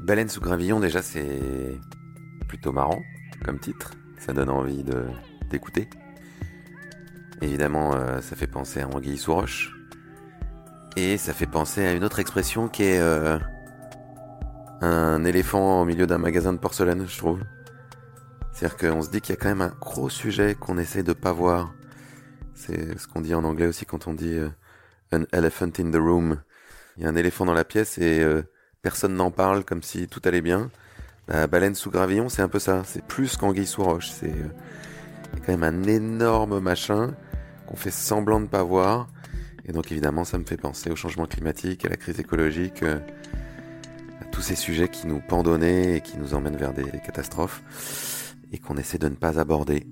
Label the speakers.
Speaker 1: Baleine sous gravillon, déjà, c'est plutôt marrant comme titre. Ça donne envie de d'écouter. Évidemment, euh, ça fait penser à Anguille sous roche. Et ça fait penser à une autre expression qui est euh, un éléphant au milieu d'un magasin de porcelaine, je trouve. C'est-à-dire qu'on se dit qu'il y a quand même un gros sujet qu'on essaie de pas voir. C'est ce qu'on dit en anglais aussi quand on dit euh, an elephant in the room. Il y a un éléphant dans la pièce et personne n'en parle comme si tout allait bien. La baleine sous gravillon, c'est un peu ça. C'est plus qu'anguille sous roche. C'est quand même un énorme machin qu'on fait semblant de pas voir. Et donc évidemment, ça me fait penser au changement climatique, à la crise écologique, euh, à tous ces sujets qui nous pendonnent et qui nous emmènent vers des catastrophes et qu'on essaie de ne pas aborder.